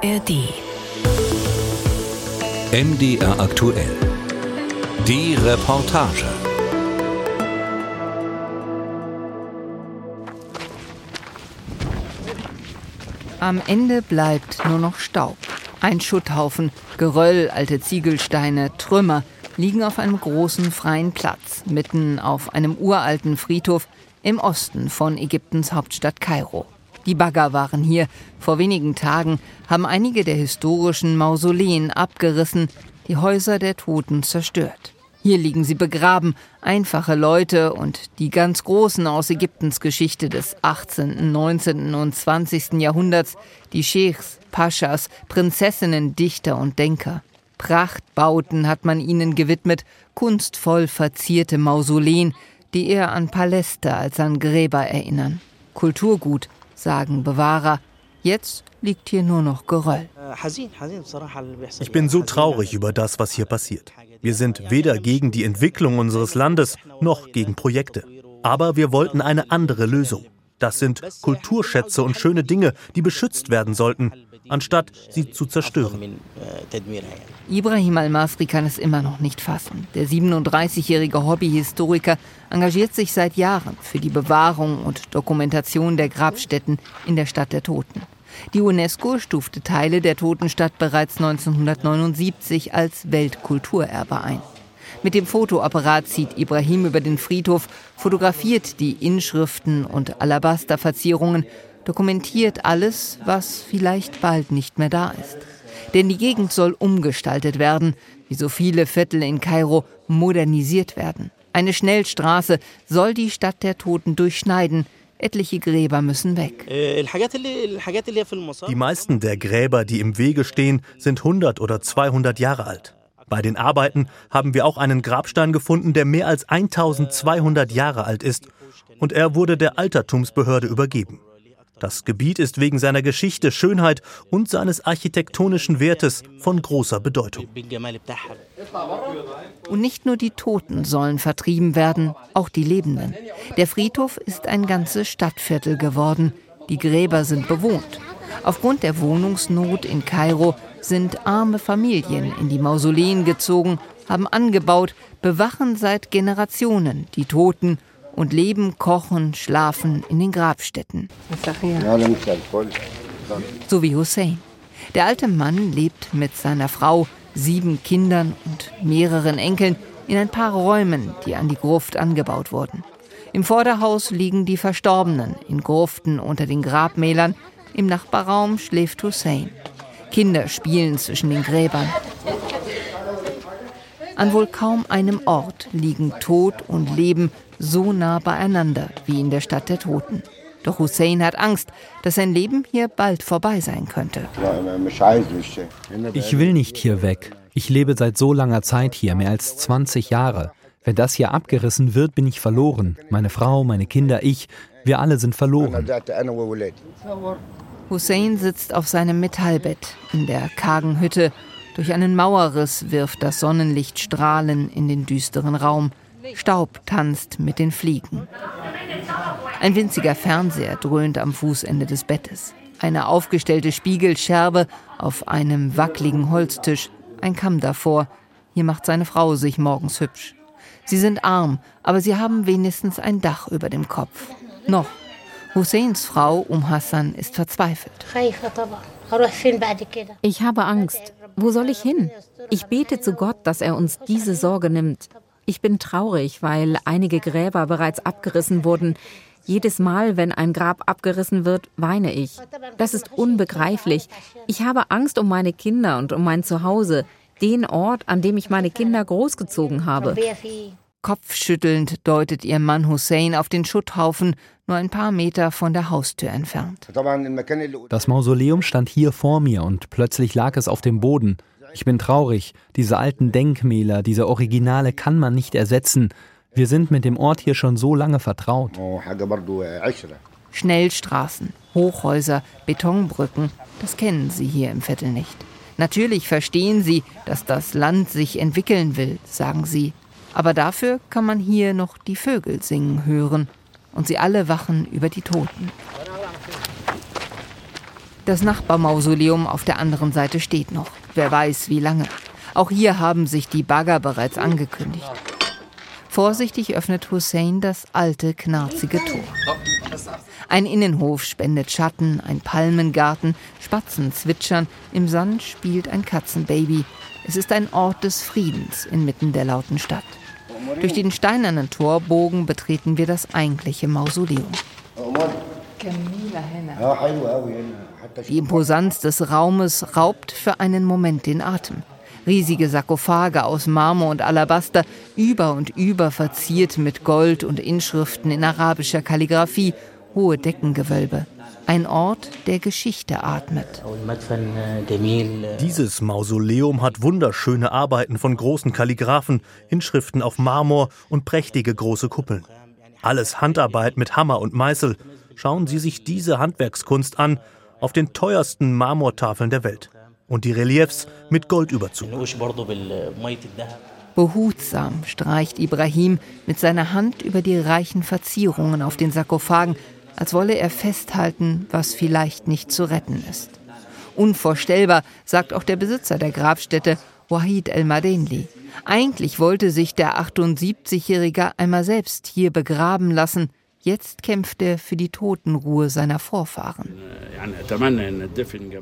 ARD. MDR aktuell. Die Reportage. Am Ende bleibt nur noch Staub. Ein Schutthaufen, Geröll, alte Ziegelsteine, Trümmer liegen auf einem großen freien Platz, mitten auf einem uralten Friedhof im Osten von Ägyptens Hauptstadt Kairo. Die Bagger waren hier. Vor wenigen Tagen haben einige der historischen Mausoleen abgerissen, die Häuser der Toten zerstört. Hier liegen sie begraben, einfache Leute und die ganz Großen aus Ägyptens Geschichte des 18., 19. und 20. Jahrhunderts, die Scheichs, Paschas, Prinzessinnen, Dichter und Denker. Prachtbauten hat man ihnen gewidmet, kunstvoll verzierte Mausoleen, die eher an Paläste als an Gräber erinnern. Kulturgut, sagen Bewahrer. Jetzt liegt hier nur noch Geröll. Ich bin so traurig über das, was hier passiert. Wir sind weder gegen die Entwicklung unseres Landes noch gegen Projekte. Aber wir wollten eine andere Lösung. Das sind Kulturschätze und schöne Dinge, die beschützt werden sollten, anstatt sie zu zerstören. Ibrahim Al-Masri kann es immer noch nicht fassen. Der 37-jährige Hobbyhistoriker engagiert sich seit Jahren für die Bewahrung und Dokumentation der Grabstätten in der Stadt der Toten. Die UNESCO stufte Teile der Totenstadt bereits 1979 als Weltkulturerbe ein. Mit dem Fotoapparat zieht Ibrahim über den Friedhof, fotografiert die Inschriften und Alabasterverzierungen, dokumentiert alles, was vielleicht bald nicht mehr da ist. Denn die Gegend soll umgestaltet werden, wie so viele Viertel in Kairo modernisiert werden. Eine Schnellstraße soll die Stadt der Toten durchschneiden, Etliche Gräber müssen weg. Die meisten der Gräber, die im Wege stehen, sind 100 oder 200 Jahre alt. Bei den Arbeiten haben wir auch einen Grabstein gefunden, der mehr als 1200 Jahre alt ist, und er wurde der Altertumsbehörde übergeben. Das Gebiet ist wegen seiner Geschichte, Schönheit und seines architektonischen Wertes von großer Bedeutung. Und nicht nur die Toten sollen vertrieben werden, auch die Lebenden. Der Friedhof ist ein ganzes Stadtviertel geworden. Die Gräber sind bewohnt. Aufgrund der Wohnungsnot in Kairo sind arme Familien in die Mausoleen gezogen, haben angebaut, bewachen seit Generationen die Toten und leben, kochen, schlafen in den Grabstätten. So wie Hussein. Der alte Mann lebt mit seiner Frau, sieben Kindern und mehreren Enkeln in ein paar Räumen, die an die Gruft angebaut wurden. Im Vorderhaus liegen die Verstorbenen in Gruften unter den Grabmälern. Im Nachbarraum schläft Hussein. Kinder spielen zwischen den Gräbern. An wohl kaum einem Ort liegen Tod und Leben so nah beieinander wie in der Stadt der Toten. Doch Hussein hat Angst, dass sein Leben hier bald vorbei sein könnte. Ich will nicht hier weg. Ich lebe seit so langer Zeit hier, mehr als 20 Jahre. Wenn das hier abgerissen wird, bin ich verloren. Meine Frau, meine Kinder, ich, wir alle sind verloren. Hussein sitzt auf seinem Metallbett in der kargen Hütte. Durch einen Mauerriss wirft das Sonnenlicht Strahlen in den düsteren Raum. Staub tanzt mit den Fliegen. Ein winziger Fernseher dröhnt am Fußende des Bettes. Eine aufgestellte Spiegelscherbe auf einem wackligen Holztisch, ein Kamm davor. Hier macht seine Frau sich morgens hübsch. Sie sind arm, aber sie haben wenigstens ein Dach über dem Kopf. Noch. Husseins Frau Um Hassan ist verzweifelt. Ich habe Angst. Wo soll ich hin? Ich bete zu Gott, dass er uns diese Sorge nimmt. Ich bin traurig, weil einige Gräber bereits abgerissen wurden. Jedes Mal, wenn ein Grab abgerissen wird, weine ich. Das ist unbegreiflich. Ich habe Angst um meine Kinder und um mein Zuhause, den Ort, an dem ich meine Kinder großgezogen habe. Kopfschüttelnd deutet ihr Mann Hussein auf den Schutthaufen, nur ein paar Meter von der Haustür entfernt. Das Mausoleum stand hier vor mir und plötzlich lag es auf dem Boden. Ich bin traurig. Diese alten Denkmäler, diese Originale kann man nicht ersetzen. Wir sind mit dem Ort hier schon so lange vertraut. Schnellstraßen, Hochhäuser, Betonbrücken, das kennen Sie hier im Viertel nicht. Natürlich verstehen Sie, dass das Land sich entwickeln will, sagen Sie. Aber dafür kann man hier noch die Vögel singen hören. Und sie alle wachen über die Toten. Das Nachbarmausoleum auf der anderen Seite steht noch. Wer weiß, wie lange. Auch hier haben sich die Bagger bereits angekündigt. Vorsichtig öffnet Hussein das alte, knarzige Tor. Ein Innenhof spendet Schatten, ein Palmengarten, Spatzen zwitschern, im Sand spielt ein Katzenbaby. Es ist ein Ort des Friedens inmitten der lauten Stadt. Durch den steinernen Torbogen betreten wir das eigentliche Mausoleum. Die Imposanz des Raumes raubt für einen Moment den Atem. Riesige Sarkophage aus Marmor und Alabaster, über und über verziert mit Gold und Inschriften in arabischer Kalligraphie, hohe Deckengewölbe. Ein Ort, der Geschichte atmet. Dieses Mausoleum hat wunderschöne Arbeiten von großen Kalligraphen, Inschriften auf Marmor und prächtige große Kuppeln. Alles Handarbeit mit Hammer und Meißel. Schauen Sie sich diese Handwerkskunst an, auf den teuersten Marmortafeln der Welt. Und die Reliefs mit Goldüberzug. Behutsam streicht Ibrahim mit seiner Hand über die reichen Verzierungen auf den Sarkophagen, als wolle er festhalten, was vielleicht nicht zu retten ist. Unvorstellbar, sagt auch der Besitzer der Grabstätte, Wahid El-Madenli. Eigentlich wollte sich der 78-Jährige einmal selbst hier begraben lassen, Jetzt kämpft er für die Totenruhe seiner Vorfahren.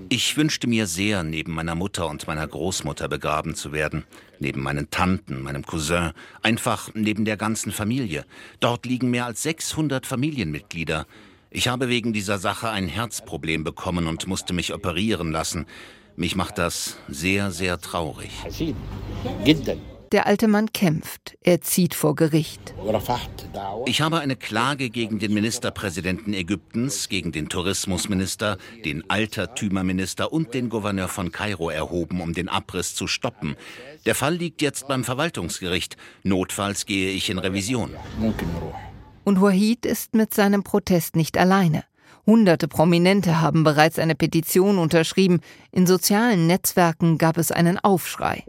Ich wünschte mir sehr, neben meiner Mutter und meiner Großmutter begraben zu werden, neben meinen Tanten, meinem Cousin, einfach neben der ganzen Familie. Dort liegen mehr als 600 Familienmitglieder. Ich habe wegen dieser Sache ein Herzproblem bekommen und musste mich operieren lassen. Mich macht das sehr, sehr traurig. Der alte Mann kämpft. Er zieht vor Gericht. Ich habe eine Klage gegen den Ministerpräsidenten Ägyptens, gegen den Tourismusminister, den Altertümerminister und den Gouverneur von Kairo erhoben, um den Abriss zu stoppen. Der Fall liegt jetzt beim Verwaltungsgericht. Notfalls gehe ich in Revision. Und Wahid ist mit seinem Protest nicht alleine. Hunderte Prominente haben bereits eine Petition unterschrieben. In sozialen Netzwerken gab es einen Aufschrei.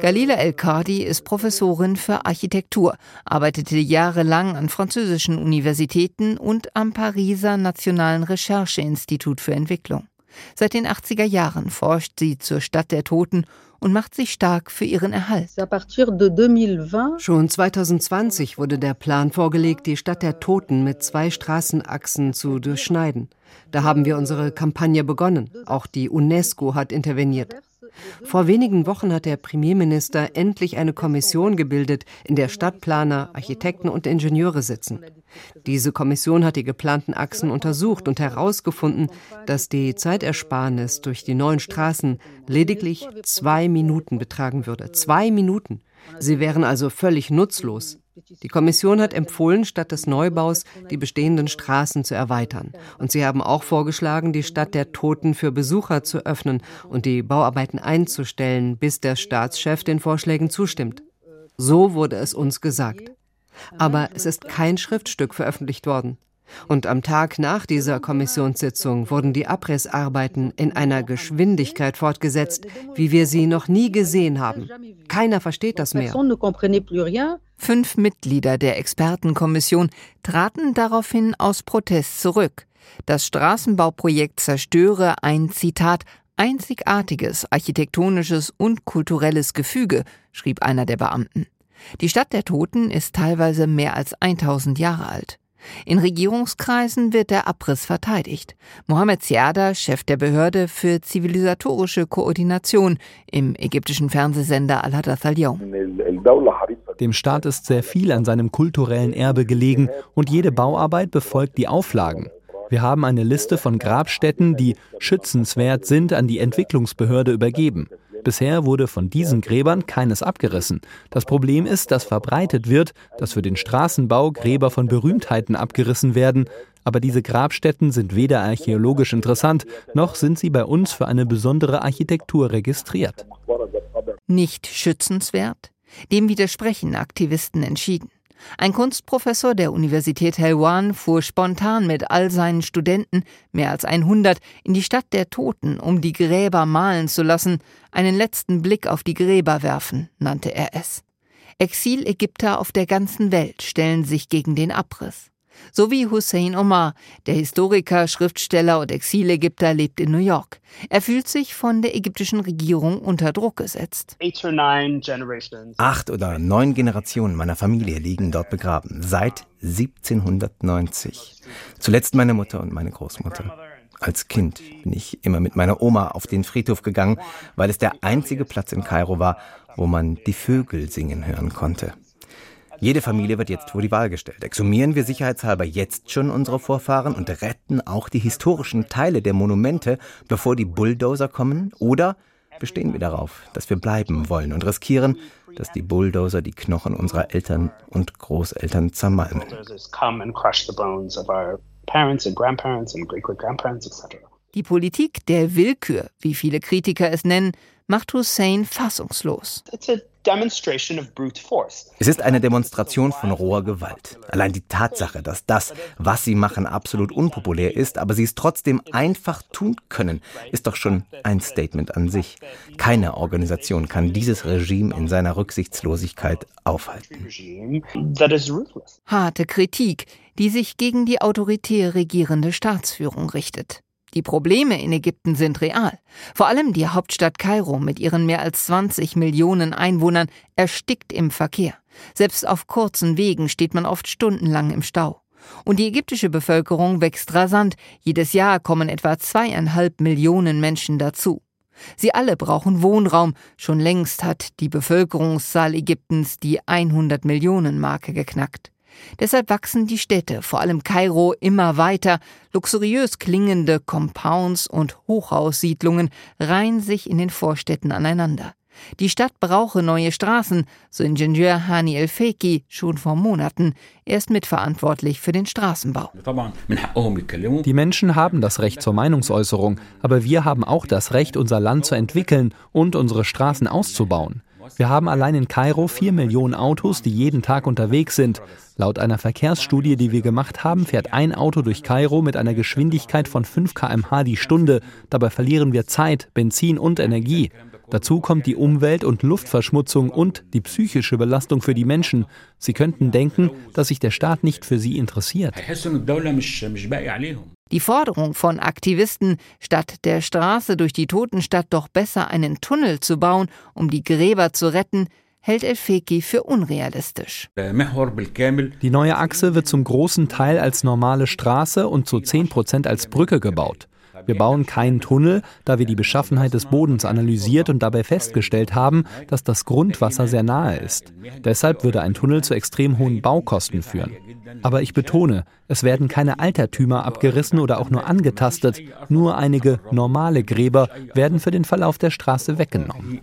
Galila El-Kadi ist Professorin für Architektur, arbeitete jahrelang an französischen Universitäten und am Pariser Nationalen Rechercheinstitut für Entwicklung. Seit den 80er Jahren forscht sie zur Stadt der Toten und macht sich stark für ihren Erhalt. Schon 2020 wurde der Plan vorgelegt, die Stadt der Toten mit zwei Straßenachsen zu durchschneiden. Da haben wir unsere Kampagne begonnen. Auch die UNESCO hat interveniert. Vor wenigen Wochen hat der Premierminister endlich eine Kommission gebildet, in der Stadtplaner, Architekten und Ingenieure sitzen. Diese Kommission hat die geplanten Achsen untersucht und herausgefunden, dass die Zeitersparnis durch die neuen Straßen lediglich zwei Minuten betragen würde. Zwei Minuten. Sie wären also völlig nutzlos. Die Kommission hat empfohlen, statt des Neubaus die bestehenden Straßen zu erweitern. Und sie haben auch vorgeschlagen, die Stadt der Toten für Besucher zu öffnen und die Bauarbeiten einzustellen, bis der Staatschef den Vorschlägen zustimmt. So wurde es uns gesagt. Aber es ist kein Schriftstück veröffentlicht worden. Und am Tag nach dieser Kommissionssitzung wurden die Abrissarbeiten in einer Geschwindigkeit fortgesetzt, wie wir sie noch nie gesehen haben. Keiner versteht das mehr. Fünf Mitglieder der Expertenkommission traten daraufhin aus Protest zurück. Das Straßenbauprojekt zerstöre ein Zitat einzigartiges architektonisches und kulturelles Gefüge, schrieb einer der Beamten. Die Stadt der Toten ist teilweise mehr als 1000 Jahre alt. In Regierungskreisen wird der Abriss verteidigt. Mohamed Siada, Chef der Behörde für zivilisatorische Koordination im ägyptischen Fernsehsender Al-Hadath al-Yawm. Dem Staat ist sehr viel an seinem kulturellen Erbe gelegen und jede Bauarbeit befolgt die Auflagen. Wir haben eine Liste von Grabstätten, die schützenswert sind, an die Entwicklungsbehörde übergeben. Bisher wurde von diesen Gräbern keines abgerissen. Das Problem ist, dass verbreitet wird, dass für den Straßenbau Gräber von Berühmtheiten abgerissen werden, aber diese Grabstätten sind weder archäologisch interessant, noch sind sie bei uns für eine besondere Architektur registriert. Nicht schützenswert? Dem widersprechen Aktivisten entschieden. Ein Kunstprofessor der Universität Helwan fuhr spontan mit all seinen Studenten, mehr als 100, in die Stadt der Toten, um die Gräber malen zu lassen, einen letzten Blick auf die Gräber werfen, nannte er es. Exil-Ägypter auf der ganzen Welt stellen sich gegen den Abriss. So wie Hussein Omar, der Historiker, Schriftsteller und Exilägypter, lebt in New York. Er fühlt sich von der ägyptischen Regierung unter Druck gesetzt. Acht oder neun Generationen meiner Familie liegen dort begraben, seit 1790. Zuletzt meine Mutter und meine Großmutter. Als Kind bin ich immer mit meiner Oma auf den Friedhof gegangen, weil es der einzige Platz in Kairo war, wo man die Vögel singen hören konnte. Jede Familie wird jetzt vor die Wahl gestellt. Exhumieren wir sicherheitshalber jetzt schon unsere Vorfahren und retten auch die historischen Teile der Monumente, bevor die Bulldozer kommen? Oder bestehen wir darauf, dass wir bleiben wollen und riskieren, dass die Bulldozer die Knochen unserer Eltern und Großeltern zermalmen? Die Politik der Willkür, wie viele Kritiker es nennen, macht Hussein fassungslos. Es ist eine Demonstration von roher Gewalt. Allein die Tatsache, dass das, was sie machen, absolut unpopulär ist, aber sie es trotzdem einfach tun können, ist doch schon ein Statement an sich. Keine Organisation kann dieses Regime in seiner Rücksichtslosigkeit aufhalten. Harte Kritik, die sich gegen die autoritär regierende Staatsführung richtet. Die Probleme in Ägypten sind real. Vor allem die Hauptstadt Kairo mit ihren mehr als 20 Millionen Einwohnern erstickt im Verkehr. Selbst auf kurzen Wegen steht man oft stundenlang im Stau. Und die ägyptische Bevölkerung wächst rasant. Jedes Jahr kommen etwa zweieinhalb Millionen Menschen dazu. Sie alle brauchen Wohnraum. Schon längst hat die Bevölkerungszahl Ägyptens die 100 Millionen Marke geknackt. Deshalb wachsen die Städte, vor allem Kairo, immer weiter. Luxuriös klingende Compounds und Hochhaussiedlungen reihen sich in den Vorstädten aneinander. Die Stadt brauche neue Straßen, so Ingenieur Hani El Feki schon vor Monaten. Er ist mitverantwortlich für den Straßenbau. Die Menschen haben das Recht zur Meinungsäußerung, aber wir haben auch das Recht, unser Land zu entwickeln und unsere Straßen auszubauen. Wir haben allein in Kairo vier Millionen Autos, die jeden Tag unterwegs sind. Laut einer Verkehrsstudie, die wir gemacht haben, fährt ein Auto durch Kairo mit einer Geschwindigkeit von 5 km/h die Stunde. Dabei verlieren wir Zeit, Benzin und Energie. Dazu kommt die Umwelt- und Luftverschmutzung und die psychische Belastung für die Menschen. Sie könnten denken, dass sich der Staat nicht für sie interessiert. Die Forderung von Aktivisten, statt der Straße durch die Totenstadt doch besser einen Tunnel zu bauen, um die Gräber zu retten, hält El-Feki für unrealistisch. Die neue Achse wird zum großen Teil als normale Straße und zu 10 Prozent als Brücke gebaut. Wir bauen keinen Tunnel, da wir die Beschaffenheit des Bodens analysiert und dabei festgestellt haben, dass das Grundwasser sehr nahe ist. Deshalb würde ein Tunnel zu extrem hohen Baukosten führen. Aber ich betone, es werden keine Altertümer abgerissen oder auch nur angetastet. Nur einige normale Gräber werden für den Verlauf der Straße weggenommen.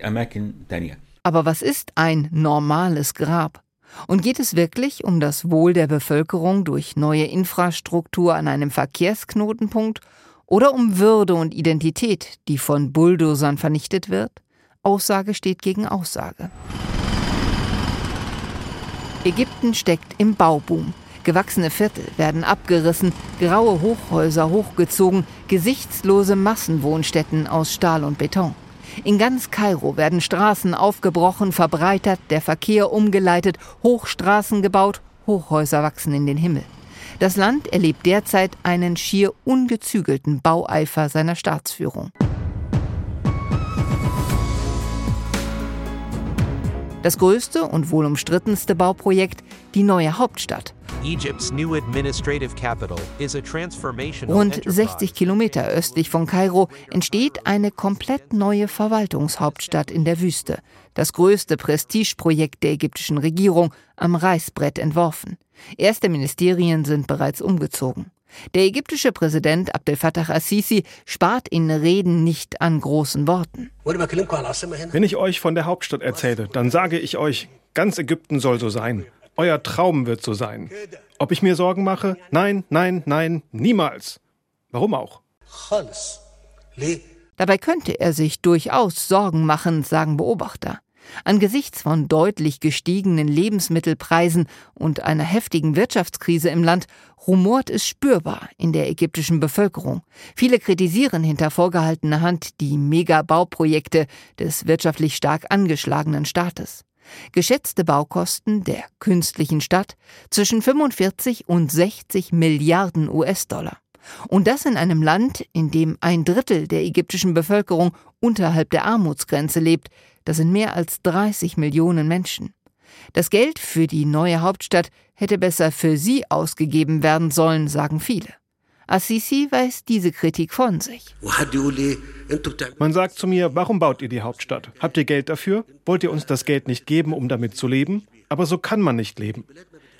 Aber was ist ein normales Grab? Und geht es wirklich um das Wohl der Bevölkerung durch neue Infrastruktur an einem Verkehrsknotenpunkt oder um Würde und Identität, die von Bulldozern vernichtet wird? Aussage steht gegen Aussage. Ägypten steckt im Bauboom. Gewachsene Viertel werden abgerissen, graue Hochhäuser hochgezogen, gesichtslose Massenwohnstätten aus Stahl und Beton. In ganz Kairo werden Straßen aufgebrochen, verbreitert, der Verkehr umgeleitet, Hochstraßen gebaut, Hochhäuser wachsen in den Himmel. Das Land erlebt derzeit einen schier ungezügelten Baueifer seiner Staatsführung. Das größte und wohl umstrittenste Bauprojekt, die neue Hauptstadt. Rund 60 Kilometer östlich von Kairo entsteht eine komplett neue Verwaltungshauptstadt in der Wüste. Das größte Prestigeprojekt der ägyptischen Regierung, am Reißbrett entworfen. Erste Ministerien sind bereits umgezogen. Der ägyptische Präsident Abdel Fattah al-Sisi spart in Reden nicht an großen Worten. Wenn ich euch von der Hauptstadt erzähle, dann sage ich euch, ganz Ägypten soll so sein. Euer Traum wird so sein. Ob ich mir Sorgen mache? Nein, nein, nein, niemals. Warum auch? Dabei könnte er sich durchaus Sorgen machen, sagen Beobachter. Angesichts von deutlich gestiegenen Lebensmittelpreisen und einer heftigen Wirtschaftskrise im Land rumort es spürbar in der ägyptischen Bevölkerung. Viele kritisieren hinter vorgehaltener Hand die Megabauprojekte des wirtschaftlich stark angeschlagenen Staates. Geschätzte Baukosten der künstlichen Stadt zwischen 45 und 60 Milliarden US-Dollar. Und das in einem Land, in dem ein Drittel der ägyptischen Bevölkerung unterhalb der Armutsgrenze lebt. Das sind mehr als 30 Millionen Menschen. Das Geld für die neue Hauptstadt hätte besser für sie ausgegeben werden sollen, sagen viele. Assisi weist diese Kritik von sich. Man sagt zu mir, warum baut ihr die Hauptstadt? Habt ihr Geld dafür? Wollt ihr uns das Geld nicht geben, um damit zu leben? Aber so kann man nicht leben.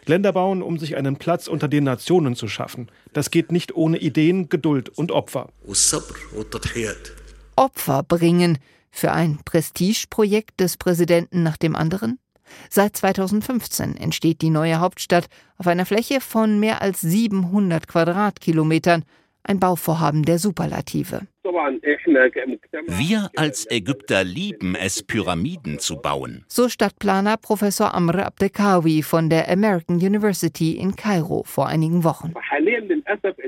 Länder bauen, um sich einen Platz unter den Nationen zu schaffen. Das geht nicht ohne Ideen, Geduld und Opfer. Opfer bringen für ein Prestigeprojekt des Präsidenten nach dem anderen? Seit 2015 entsteht die neue Hauptstadt auf einer Fläche von mehr als 700 Quadratkilometern, ein Bauvorhaben der Superlative. Wir als Ägypter lieben es, Pyramiden zu bauen. So Stadtplaner Professor Amr Abdekawi von der American University in Kairo vor einigen Wochen.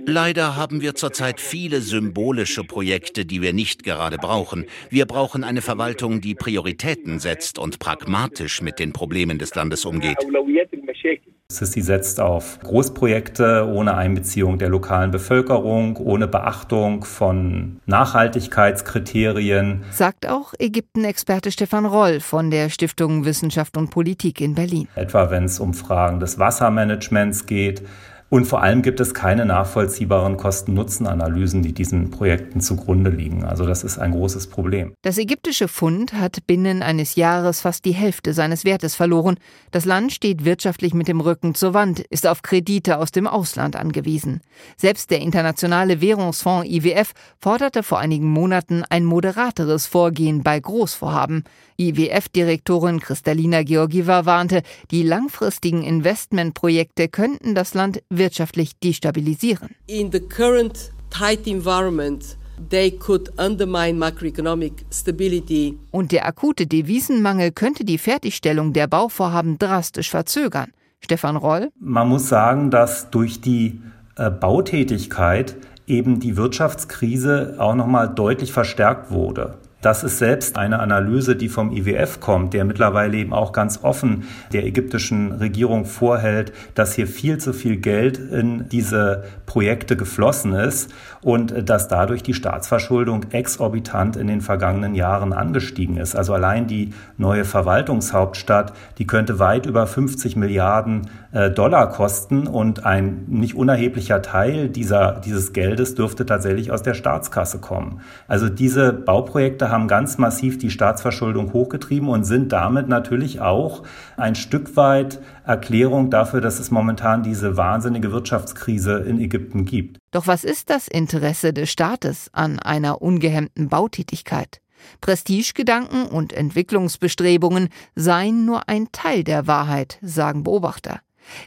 Leider haben wir zurzeit viele symbolische Projekte, die wir nicht gerade brauchen. Wir brauchen eine Verwaltung, die Prioritäten setzt und pragmatisch mit den Problemen des Landes umgeht. Sissi setzt auf Großprojekte ohne Einbeziehung der lokalen Bevölkerung, ohne Beachtung von Nachhaltigkeitskriterien. Sagt auch Ägypten-Experte Stefan Roll von der Stiftung Wissenschaft und Politik in Berlin. Etwa wenn es um Fragen des Wassermanagements geht, und vor allem gibt es keine nachvollziehbaren Kosten-Nutzen-Analysen, die diesen Projekten zugrunde liegen. Also das ist ein großes Problem. Das ägyptische Pfund hat binnen eines Jahres fast die Hälfte seines Wertes verloren. Das Land steht wirtschaftlich mit dem Rücken zur Wand, ist auf Kredite aus dem Ausland angewiesen. Selbst der Internationale Währungsfonds IWF forderte vor einigen Monaten ein moderateres Vorgehen bei Großvorhaben. IWF-Direktorin Kristalina Georgieva warnte, die langfristigen Investmentprojekte könnten das Land wirtschaftlich destabilisieren. In the current tight environment They could undermine macroeconomic stability. Und der akute Devisenmangel könnte die Fertigstellung der Bauvorhaben drastisch verzögern. Stefan Roll? Man muss sagen, dass durch die äh, Bautätigkeit eben die Wirtschaftskrise auch noch mal deutlich verstärkt wurde. Das ist selbst eine Analyse, die vom IWF kommt, der mittlerweile eben auch ganz offen der ägyptischen Regierung vorhält, dass hier viel zu viel Geld in diese Projekte geflossen ist und dass dadurch die Staatsverschuldung exorbitant in den vergangenen Jahren angestiegen ist. Also allein die neue Verwaltungshauptstadt, die könnte weit über 50 Milliarden Dollar kosten und ein nicht unerheblicher Teil dieser, dieses Geldes dürfte tatsächlich aus der Staatskasse kommen. Also diese Bauprojekte haben ganz massiv die Staatsverschuldung hochgetrieben und sind damit natürlich auch ein Stück weit Erklärung dafür, dass es momentan diese wahnsinnige Wirtschaftskrise in Ägypten gibt. Doch was ist das Interesse des Staates an einer ungehemmten Bautätigkeit? Prestigegedanken und Entwicklungsbestrebungen seien nur ein Teil der Wahrheit, sagen Beobachter.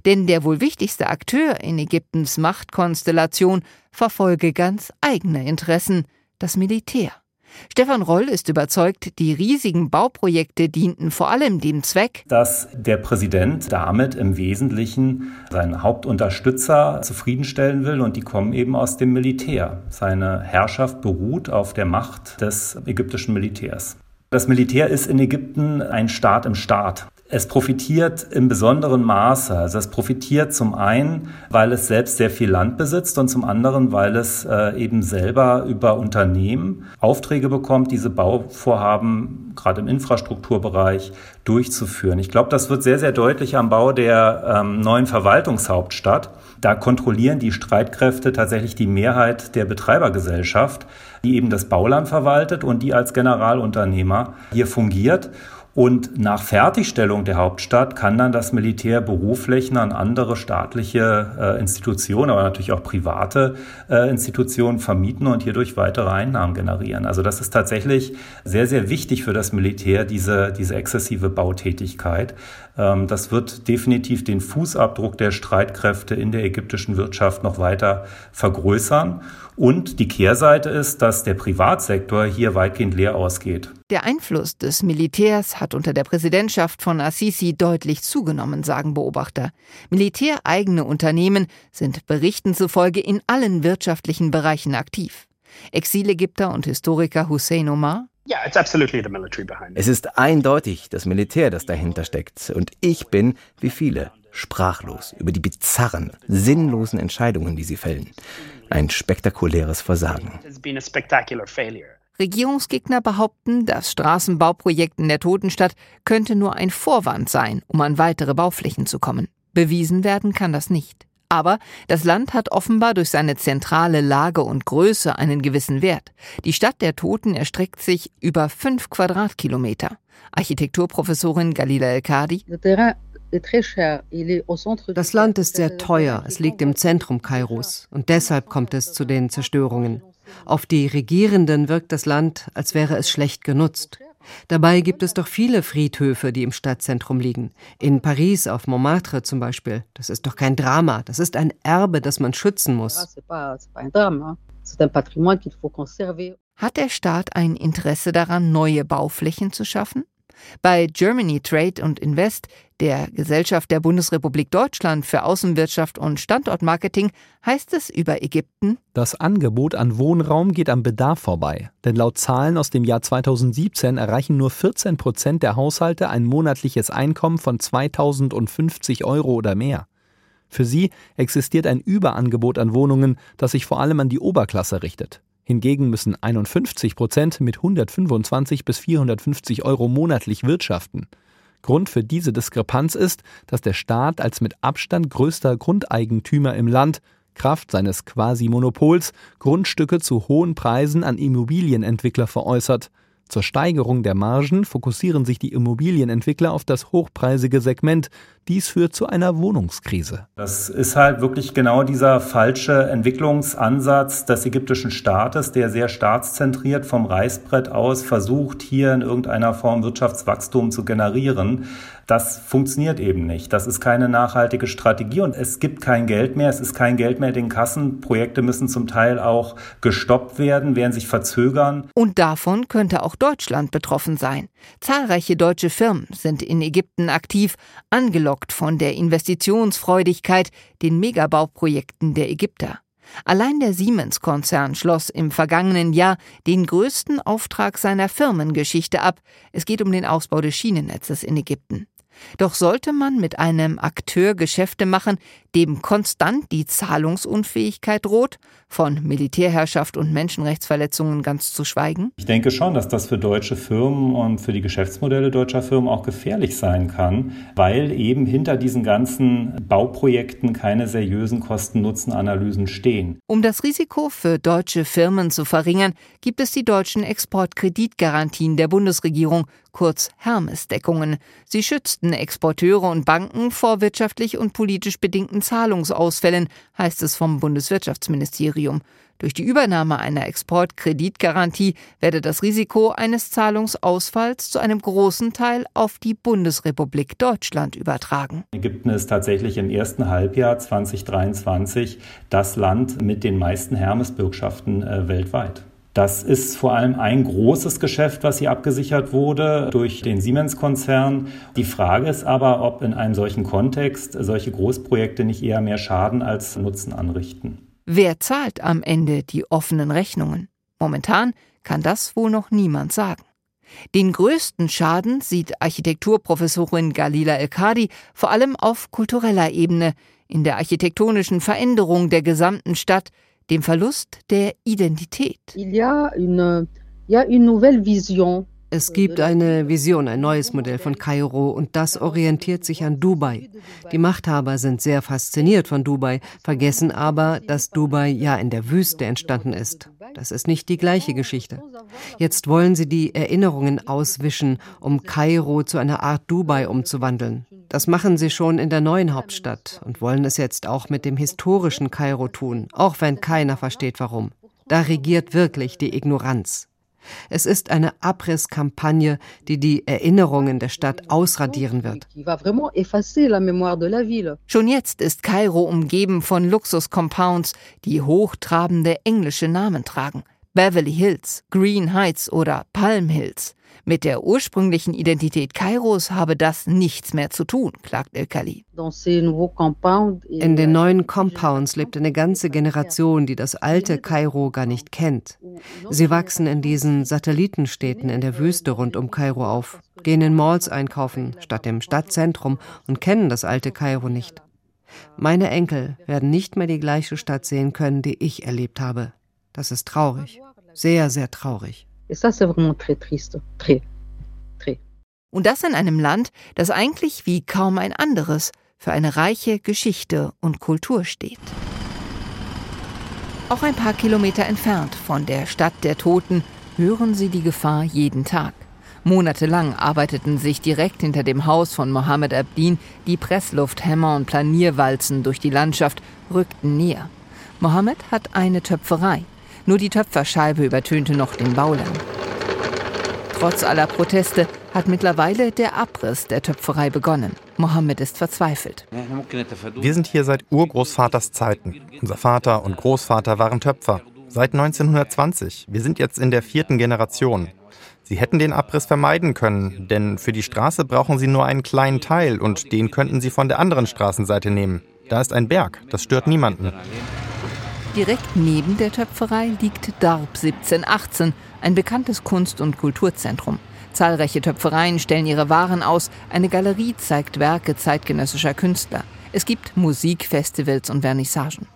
Denn der wohl wichtigste Akteur in Ägyptens Machtkonstellation verfolge ganz eigene Interessen, das Militär. Stefan Roll ist überzeugt, die riesigen Bauprojekte dienten vor allem dem Zweck, dass der Präsident damit im Wesentlichen seinen Hauptunterstützer zufriedenstellen will und die kommen eben aus dem Militär. Seine Herrschaft beruht auf der Macht des ägyptischen Militärs. Das Militär ist in Ägypten ein Staat im Staat. Es profitiert im besonderen Maße. Also es profitiert zum einen, weil es selbst sehr viel Land besitzt und zum anderen, weil es äh, eben selber über Unternehmen Aufträge bekommt, diese Bauvorhaben gerade im Infrastrukturbereich durchzuführen. Ich glaube, das wird sehr, sehr deutlich am Bau der ähm, neuen Verwaltungshauptstadt. Da kontrollieren die Streitkräfte tatsächlich die Mehrheit der Betreibergesellschaft, die eben das Bauland verwaltet und die als Generalunternehmer hier fungiert. Und nach Fertigstellung der Hauptstadt kann dann das Militär Büroflächen an andere staatliche äh, Institutionen, aber natürlich auch private äh, Institutionen vermieten und hierdurch weitere Einnahmen generieren. Also das ist tatsächlich sehr, sehr wichtig für das Militär, diese, diese exzessive Bautätigkeit. Ähm, das wird definitiv den Fußabdruck der Streitkräfte in der ägyptischen Wirtschaft noch weiter vergrößern. Und die Kehrseite ist, dass der Privatsektor hier weitgehend leer ausgeht. Der Einfluss des Militärs hat unter der Präsidentschaft von Assisi deutlich zugenommen, sagen Beobachter. Militäreigene Unternehmen sind Berichten zufolge in allen wirtschaftlichen Bereichen aktiv. Exilägypter und Historiker Hussein Omar Es ist eindeutig das Militär, das dahinter steckt. Und ich bin, wie viele, sprachlos über die bizarren, sinnlosen Entscheidungen, die sie fällen. Ein spektakuläres Versagen. Regierungsgegner behaupten, das Straßenbauprojekt in der Totenstadt könnte nur ein Vorwand sein, um an weitere Bauflächen zu kommen. Bewiesen werden kann das nicht. Aber das Land hat offenbar durch seine zentrale Lage und Größe einen gewissen Wert. Die Stadt der Toten erstreckt sich über fünf Quadratkilometer. Architekturprofessorin Galila El-Kadi. Das Land ist sehr teuer, es liegt im Zentrum Kairos und deshalb kommt es zu den Zerstörungen. Auf die Regierenden wirkt das Land, als wäre es schlecht genutzt. Dabei gibt es doch viele Friedhöfe, die im Stadtzentrum liegen. In Paris auf Montmartre zum Beispiel. Das ist doch kein Drama. Das ist ein Erbe, das man schützen muss. Hat der Staat ein Interesse daran, neue Bauflächen zu schaffen? Bei Germany Trade und Invest, der Gesellschaft der Bundesrepublik Deutschland für Außenwirtschaft und Standortmarketing, heißt es über Ägypten, das Angebot an Wohnraum geht am Bedarf vorbei. Denn laut Zahlen aus dem Jahr 2017 erreichen nur 14 Prozent der Haushalte ein monatliches Einkommen von 2050 Euro oder mehr. Für sie existiert ein Überangebot an Wohnungen, das sich vor allem an die Oberklasse richtet. Hingegen müssen 51 Prozent mit 125 bis 450 Euro monatlich wirtschaften. Grund für diese Diskrepanz ist, dass der Staat als mit Abstand größter Grundeigentümer im Land Kraft seines Quasi-Monopols Grundstücke zu hohen Preisen an Immobilienentwickler veräußert zur Steigerung der Margen fokussieren sich die Immobilienentwickler auf das hochpreisige Segment. Dies führt zu einer Wohnungskrise. Das ist halt wirklich genau dieser falsche Entwicklungsansatz des ägyptischen Staates, der sehr staatszentriert vom Reißbrett aus versucht, hier in irgendeiner Form Wirtschaftswachstum zu generieren. Das funktioniert eben nicht. Das ist keine nachhaltige Strategie und es gibt kein Geld mehr. Es ist kein Geld mehr in den Kassen. Projekte müssen zum Teil auch gestoppt werden, werden sich verzögern. Und davon könnte auch Deutschland betroffen sein. Zahlreiche deutsche Firmen sind in Ägypten aktiv, angelockt von der Investitionsfreudigkeit, den Megabauprojekten der Ägypter. Allein der Siemens-Konzern schloss im vergangenen Jahr den größten Auftrag seiner Firmengeschichte ab. Es geht um den Ausbau des Schienennetzes in Ägypten. Doch sollte man mit einem Akteur Geschäfte machen, dem konstant die Zahlungsunfähigkeit droht, von Militärherrschaft und Menschenrechtsverletzungen ganz zu schweigen? Ich denke schon, dass das für deutsche Firmen und für die Geschäftsmodelle deutscher Firmen auch gefährlich sein kann, weil eben hinter diesen ganzen Bauprojekten keine seriösen Kosten-Nutzen-Analysen stehen. Um das Risiko für deutsche Firmen zu verringern, gibt es die deutschen Exportkreditgarantien der Bundesregierung, kurz Hermes-Deckungen. Sie schützten Exporteure und Banken vor wirtschaftlich und politisch bedingten Zahlungsausfällen, heißt es vom Bundeswirtschaftsministerium. Durch die Übernahme einer Exportkreditgarantie werde das Risiko eines Zahlungsausfalls zu einem großen Teil auf die Bundesrepublik Deutschland übertragen. Ägypten ist tatsächlich im ersten Halbjahr 2023 das Land mit den meisten Hermes-Bürgschaften äh, weltweit. Das ist vor allem ein großes Geschäft, was hier abgesichert wurde durch den Siemens-Konzern. Die Frage ist aber, ob in einem solchen Kontext solche Großprojekte nicht eher mehr Schaden als Nutzen anrichten. Wer zahlt am Ende die offenen Rechnungen? Momentan kann das wohl noch niemand sagen. Den größten Schaden sieht Architekturprofessorin Galila El-Kadi vor allem auf kultureller Ebene, in der architektonischen Veränderung der gesamten Stadt, dem Verlust der Identität. Es gibt eine Vision, ein neues Modell von Kairo und das orientiert sich an Dubai. Die Machthaber sind sehr fasziniert von Dubai, vergessen aber, dass Dubai ja in der Wüste entstanden ist. Das ist nicht die gleiche Geschichte. Jetzt wollen sie die Erinnerungen auswischen, um Kairo zu einer Art Dubai umzuwandeln. Das machen sie schon in der neuen Hauptstadt und wollen es jetzt auch mit dem historischen Kairo tun, auch wenn keiner versteht warum. Da regiert wirklich die Ignoranz. Es ist eine Abrisskampagne, die die Erinnerungen der Stadt ausradieren wird. Schon jetzt ist Kairo umgeben von Luxuscompounds, die hochtrabende englische Namen tragen. Beverly Hills, Green Heights oder Palm Hills. Mit der ursprünglichen Identität Kairos habe das nichts mehr zu tun, klagt El-Khali. In den neuen Compounds lebt eine ganze Generation, die das alte Kairo gar nicht kennt. Sie wachsen in diesen Satellitenstädten in der Wüste rund um Kairo auf, gehen in Malls einkaufen statt im Stadtzentrum und kennen das alte Kairo nicht. Meine Enkel werden nicht mehr die gleiche Stadt sehen können, die ich erlebt habe. Das ist traurig, sehr, sehr traurig. Und das in einem Land, das eigentlich wie kaum ein anderes für eine reiche Geschichte und Kultur steht. Auch ein paar Kilometer entfernt von der Stadt der Toten hören sie die Gefahr jeden Tag. Monatelang arbeiteten sich direkt hinter dem Haus von Mohammed Abdin die Presslufthämmer und Planierwalzen durch die Landschaft, rückten näher. Mohammed hat eine Töpferei. Nur die Töpferscheibe übertönte noch den Baulärm. Trotz aller Proteste hat mittlerweile der Abriss der Töpferei begonnen. Mohammed ist verzweifelt. Wir sind hier seit Urgroßvaters Zeiten. Unser Vater und Großvater waren Töpfer. Seit 1920. Wir sind jetzt in der vierten Generation. Sie hätten den Abriss vermeiden können, denn für die Straße brauchen Sie nur einen kleinen Teil und den könnten Sie von der anderen Straßenseite nehmen. Da ist ein Berg, das stört niemanden. Direkt neben der Töpferei liegt Darb 1718, ein bekanntes Kunst- und Kulturzentrum. Zahlreiche Töpfereien stellen ihre Waren aus, eine Galerie zeigt Werke zeitgenössischer Künstler. Es gibt Musikfestivals und Vernissagen.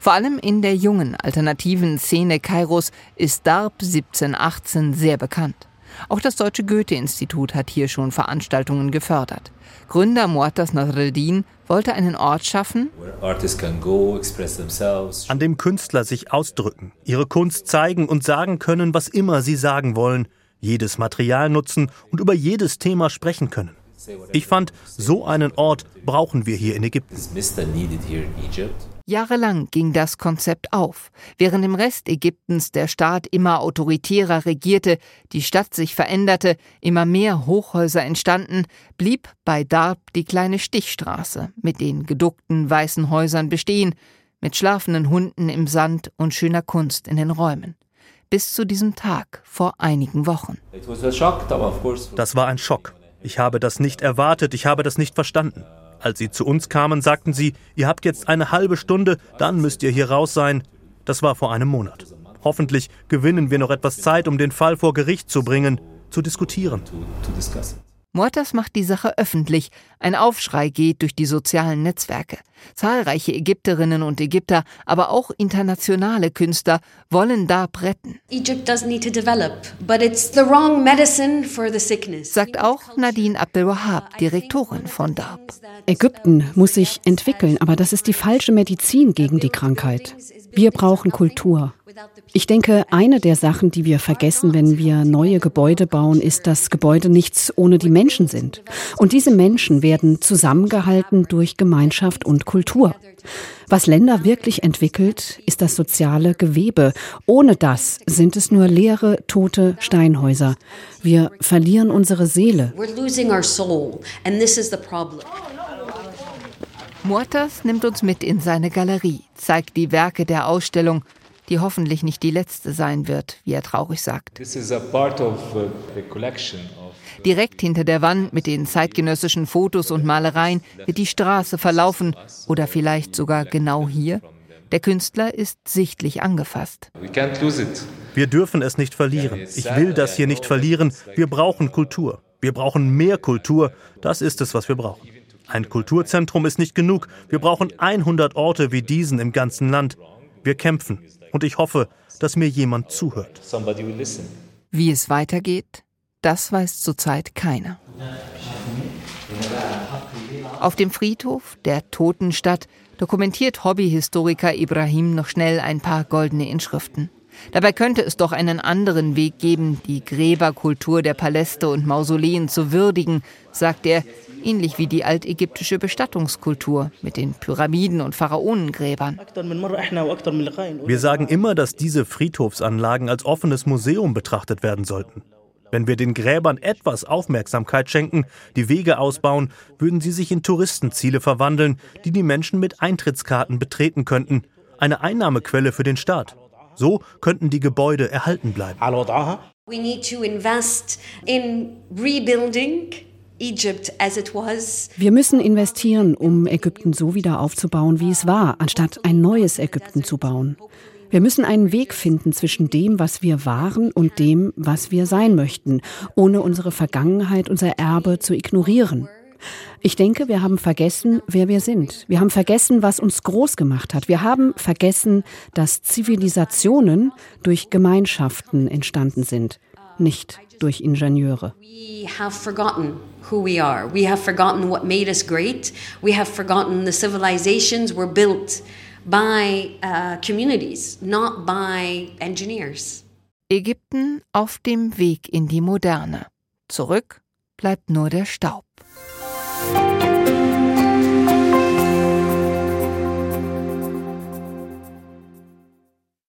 Vor allem in der jungen alternativen Szene Kairos ist Darb 1718 sehr bekannt. Auch das Deutsche Goethe-Institut hat hier schon Veranstaltungen gefördert. Gründer Muattas Nasreddin wollte einen Ort schaffen, an dem Künstler sich ausdrücken, ihre Kunst zeigen und sagen können, was immer sie sagen wollen, jedes Material nutzen und über jedes Thema sprechen können. Ich fand, so einen Ort brauchen wir hier in Ägypten. Jahrelang ging das Konzept auf. Während im Rest Ägyptens der Staat immer autoritärer regierte, die Stadt sich veränderte, immer mehr Hochhäuser entstanden, blieb bei Darb die kleine Stichstraße mit den geduckten weißen Häusern bestehen, mit schlafenden Hunden im Sand und schöner Kunst in den Räumen. Bis zu diesem Tag vor einigen Wochen. Das war ein Schock. Ich habe das nicht erwartet, ich habe das nicht verstanden. Als sie zu uns kamen, sagten sie, ihr habt jetzt eine halbe Stunde, dann müsst ihr hier raus sein. Das war vor einem Monat. Hoffentlich gewinnen wir noch etwas Zeit, um den Fall vor Gericht zu bringen, zu diskutieren. Mortas macht die Sache öffentlich. Ein Aufschrei geht durch die sozialen Netzwerke. Zahlreiche Ägypterinnen und Ägypter, aber auch internationale Künstler wollen Darb retten. Sagt auch Nadine Abdelwahab, Direktorin von Darb. Ägypten muss sich entwickeln, aber das ist die falsche Medizin gegen die Krankheit. Wir brauchen Kultur. Ich denke, eine der Sachen, die wir vergessen, wenn wir neue Gebäude bauen, ist, dass Gebäude nichts ohne die Menschen sind. Und diese Menschen werden zusammengehalten durch Gemeinschaft und Kultur. Was Länder wirklich entwickelt, ist das soziale Gewebe. Ohne das sind es nur leere, tote Steinhäuser. Wir verlieren unsere Seele. Muertas nimmt uns mit in seine Galerie, zeigt die Werke der Ausstellung, die hoffentlich nicht die letzte sein wird, wie er traurig sagt. Uh, Direkt hinter der Wand mit den zeitgenössischen Fotos und Malereien wird die Straße verlaufen oder vielleicht sogar genau hier. Der Künstler ist sichtlich angefasst. Wir dürfen es nicht verlieren. Ich will das hier nicht verlieren. Wir brauchen Kultur. Wir brauchen mehr Kultur. Das ist es, was wir brauchen. Ein Kulturzentrum ist nicht genug. Wir brauchen 100 Orte wie diesen im ganzen Land. Wir kämpfen. Und ich hoffe, dass mir jemand zuhört. Wie es weitergeht, das weiß zurzeit keiner. Auf dem Friedhof der Totenstadt dokumentiert Hobbyhistoriker Ibrahim noch schnell ein paar goldene Inschriften. Dabei könnte es doch einen anderen Weg geben, die Gräberkultur der Paläste und Mausoleen zu würdigen, sagt er, ähnlich wie die altägyptische Bestattungskultur mit den Pyramiden und Pharaonengräbern. Wir sagen immer, dass diese Friedhofsanlagen als offenes Museum betrachtet werden sollten. Wenn wir den Gräbern etwas Aufmerksamkeit schenken, die Wege ausbauen, würden sie sich in Touristenziele verwandeln, die die Menschen mit Eintrittskarten betreten könnten. Eine Einnahmequelle für den Staat. So könnten die Gebäude erhalten bleiben. We need to invest in rebuilding wir müssen investieren, um Ägypten so wieder aufzubauen, wie es war, anstatt ein neues Ägypten zu bauen. Wir müssen einen Weg finden zwischen dem, was wir waren und dem, was wir sein möchten, ohne unsere Vergangenheit, unser Erbe zu ignorieren. Ich denke, wir haben vergessen, wer wir sind. Wir haben vergessen, was uns groß gemacht hat. Wir haben vergessen, dass Zivilisationen durch Gemeinschaften entstanden sind, nicht durch Ingenieure. We have forgotten who we are. We have forgotten what made us great. We have forgotten the civilizations were built by uh, communities, not by engineers. Ägypten auf dem Weg in die Moderne. Zurück bleibt nur der Staub.